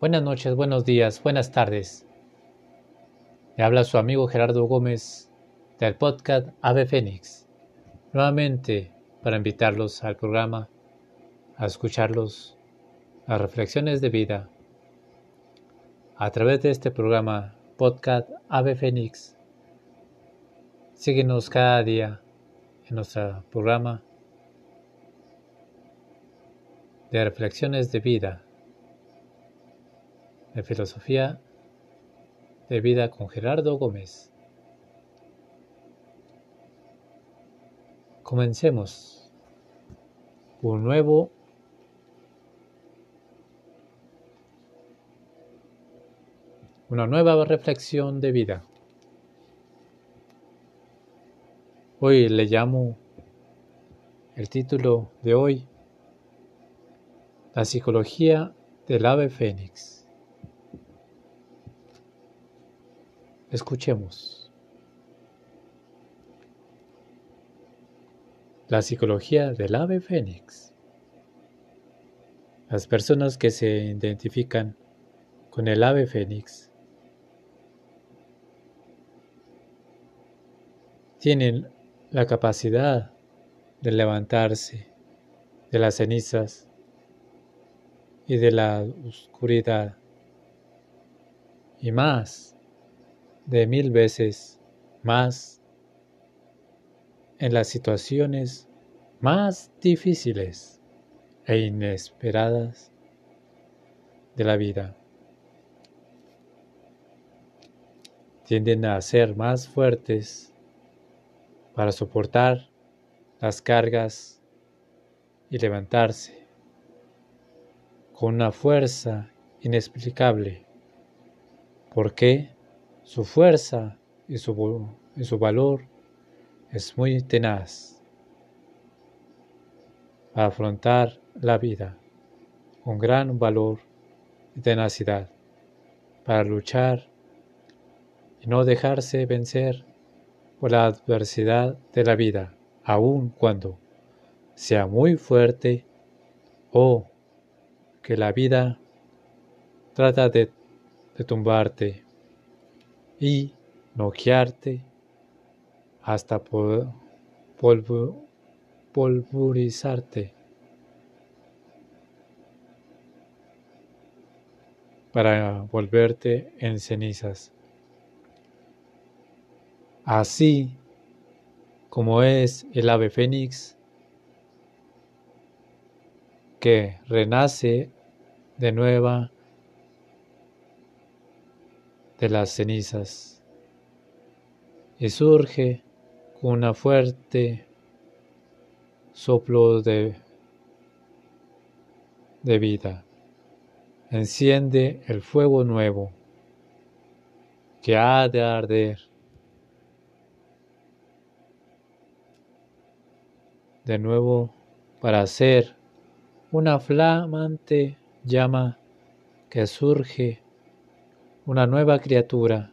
Buenas noches, buenos días, buenas tardes. Le habla su amigo Gerardo Gómez del podcast Ave Fénix. Nuevamente para invitarlos al programa, a escucharlos, a reflexiones de vida. A través de este programa, podcast Ave Fénix, síguenos cada día en nuestro programa de reflexiones de vida, de filosofía de vida con Gerardo Gómez. Comencemos un nuevo una nueva reflexión de vida. Hoy le llamo el título de hoy La psicología del ave fénix. Escuchemos. La psicología del ave fénix. Las personas que se identifican con el ave fénix tienen la capacidad de levantarse de las cenizas y de la oscuridad y más de mil veces más en las situaciones más difíciles e inesperadas de la vida. Tienden a ser más fuertes para soportar las cargas y levantarse con una fuerza inexplicable, porque su fuerza y su, y su valor es muy tenaz para afrontar la vida. Con gran valor y tenacidad, para luchar y no dejarse vencer por la adversidad de la vida, aun cuando sea muy fuerte o que la vida trata de, tumbarte y noquearte hasta polvurizarte para volverte en cenizas. Así como es el ave fénix que renace de nueva de las cenizas y surge con una fuerte soplo de, de vida. Enciende el fuego nuevo que ha de arder de nuevo para ser una flamante llama que surge una nueva criatura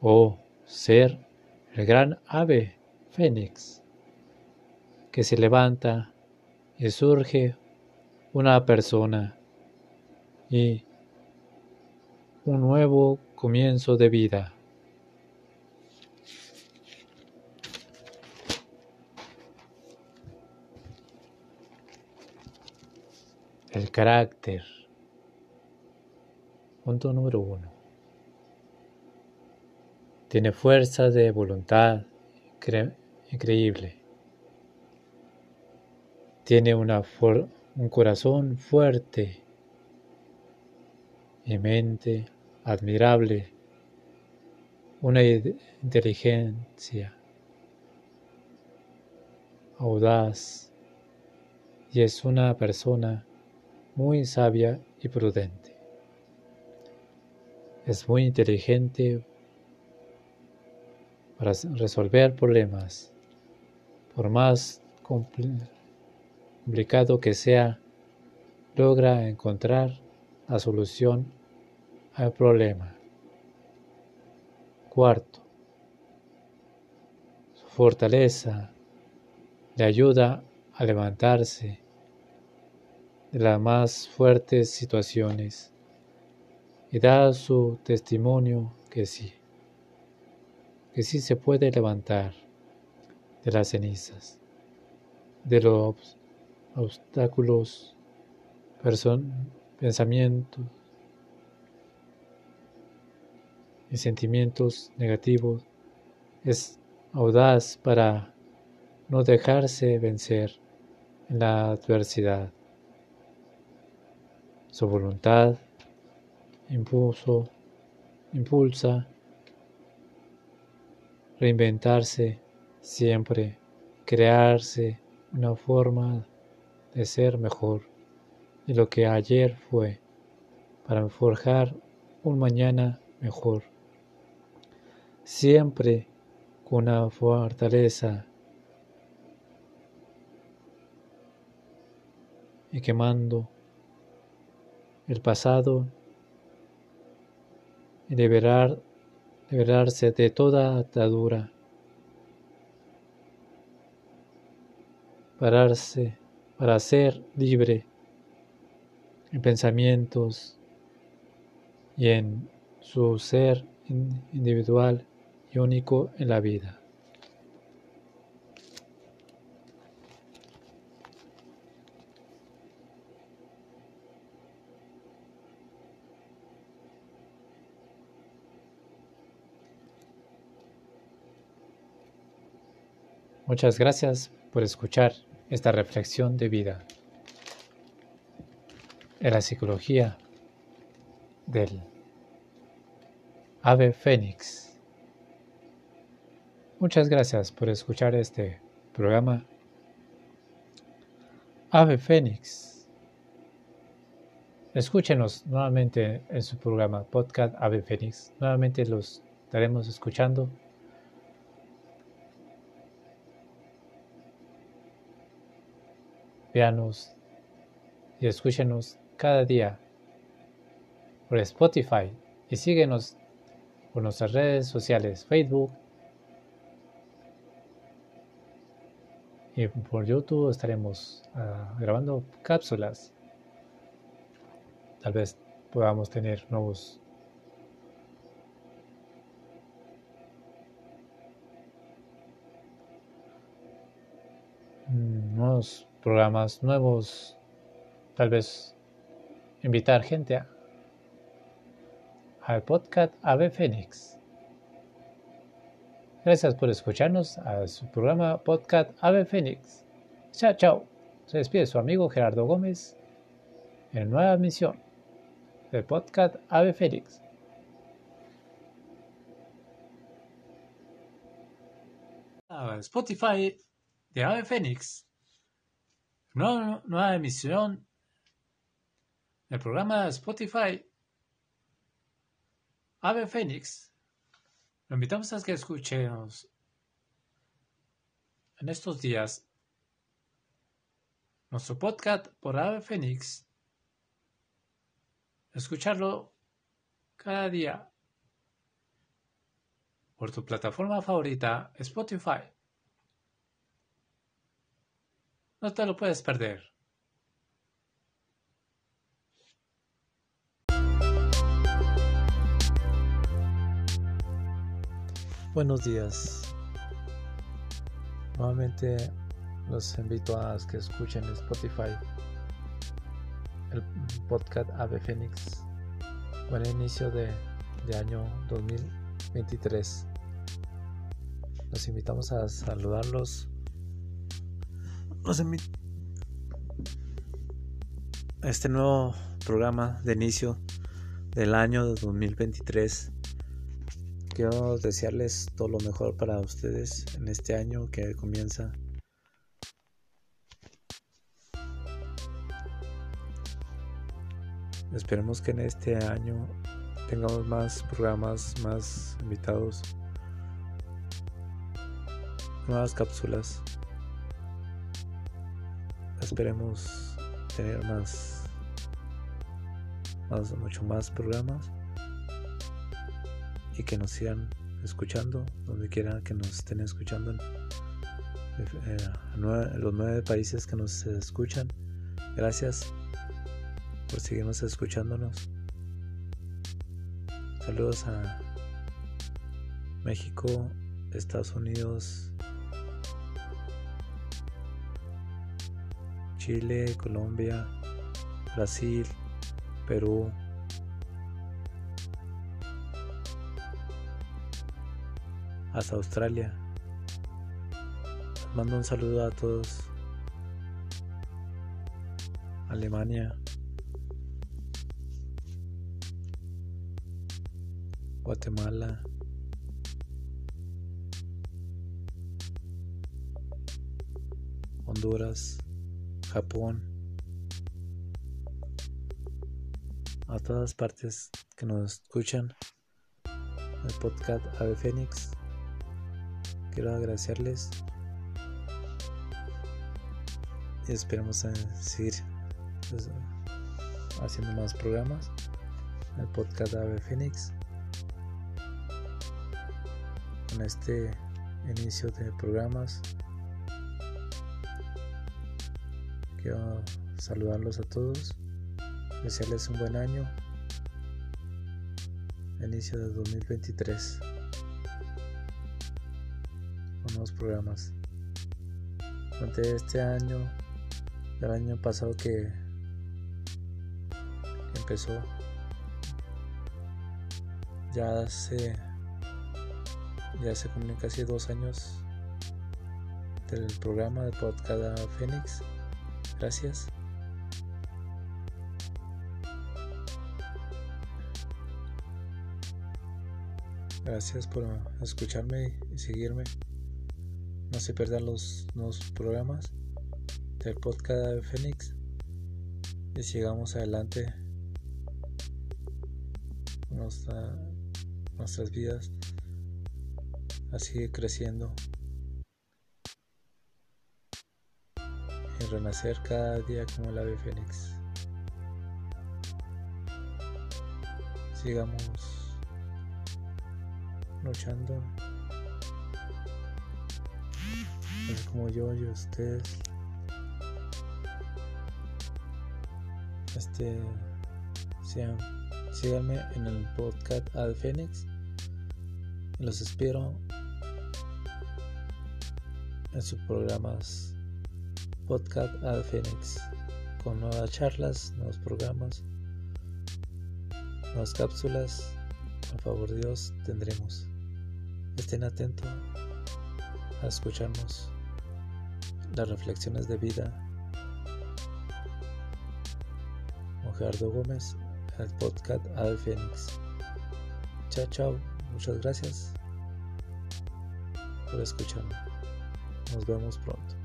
o ser el gran ave fénix que se levanta y surge una persona y un nuevo comienzo de vida. El carácter. Punto número uno. Tiene fuerza de voluntad increíble. Tiene una un corazón fuerte y mente admirable. Una inteligencia audaz y es una persona muy sabia y prudente. Es muy inteligente para resolver problemas. Por más complicado que sea, logra encontrar la solución al problema. Cuarto, su fortaleza le ayuda a levantarse de las más fuertes situaciones y da su testimonio que sí, que sí se puede levantar de las cenizas, de los obstáculos, pensamientos y sentimientos negativos. Es audaz para no dejarse vencer en la adversidad. Su voluntad impulso, impulsa reinventarse siempre, crearse una forma de ser mejor de lo que ayer fue, para forjar un mañana mejor. Siempre con una fortaleza y quemando el pasado liberar, liberarse de toda atadura, pararse para ser libre en pensamientos y en su ser individual y único en la vida. Muchas gracias por escuchar esta reflexión de vida en la psicología del ave fénix. Muchas gracias por escuchar este programa. Ave Fénix. Escúchenos nuevamente en su programa podcast Ave Fénix. Nuevamente los estaremos escuchando Y escúchenos cada día por Spotify y síguenos por nuestras redes sociales, Facebook y por YouTube estaremos ah, grabando cápsulas. Tal vez podamos tener nuevos mm, nuevos programas nuevos, tal vez invitar gente al podcast Ave Fénix. Gracias por escucharnos a su programa podcast Ave Fénix. Chao, chao. Se despide su amigo Gerardo Gómez en nueva misión del podcast Ave Fénix. Spotify de Ave Fénix nueva emisión del programa Spotify Ave Fénix. Lo invitamos a que escuchemos en estos días nuestro podcast por Ave Fénix. Escucharlo cada día por tu plataforma favorita Spotify. No te lo puedes perder. Buenos días. Nuevamente los invito a que escuchen Spotify el podcast Ave Fénix. Buen inicio de, de año 2023. Los invitamos a saludarlos este nuevo programa de inicio del año de 2023. Quiero desearles todo lo mejor para ustedes en este año que comienza. Esperemos que en este año tengamos más programas, más invitados, nuevas cápsulas esperemos tener más, más, mucho más programas y que nos sigan escuchando donde quiera que nos estén escuchando eh, los nueve países que nos escuchan. Gracias por seguirnos escuchándonos. Saludos a México, Estados Unidos, Chile, Colombia, Brasil, Perú, hasta Australia. Mando un saludo a todos. Alemania. Guatemala. Honduras. Japón, a todas partes que nos escuchan, el podcast Ave Fénix. Quiero agradecerles y esperamos seguir pues, haciendo más programas. El podcast Ave Fénix. Con este inicio de programas quiero saludarlos a todos, desearles un buen año, inicio de 2023, con nuevos programas. Durante este año, el año pasado que, empezó, ya hace, ya hace casi dos años del programa de podcast Fénix. Gracias. Gracias por escucharme y seguirme. No se pierdan los nuevos programas del podcast de Fénix. Y sigamos adelante nuestra, nuestras vidas a seguir renacer cada día como el ave fénix. Sigamos luchando. Es como yo y ustedes. Este, sean, síganme en el podcast Ave Fénix. Los espero en sus programas podcast Ad Phoenix con nuevas charlas, nuevos programas, nuevas cápsulas. Por favor Dios tendremos. Estén atentos a escucharnos las reflexiones de vida. Gerardo Gómez, el podcast Ad Phoenix. Chao, chao. Muchas gracias por escucharme. Nos vemos pronto.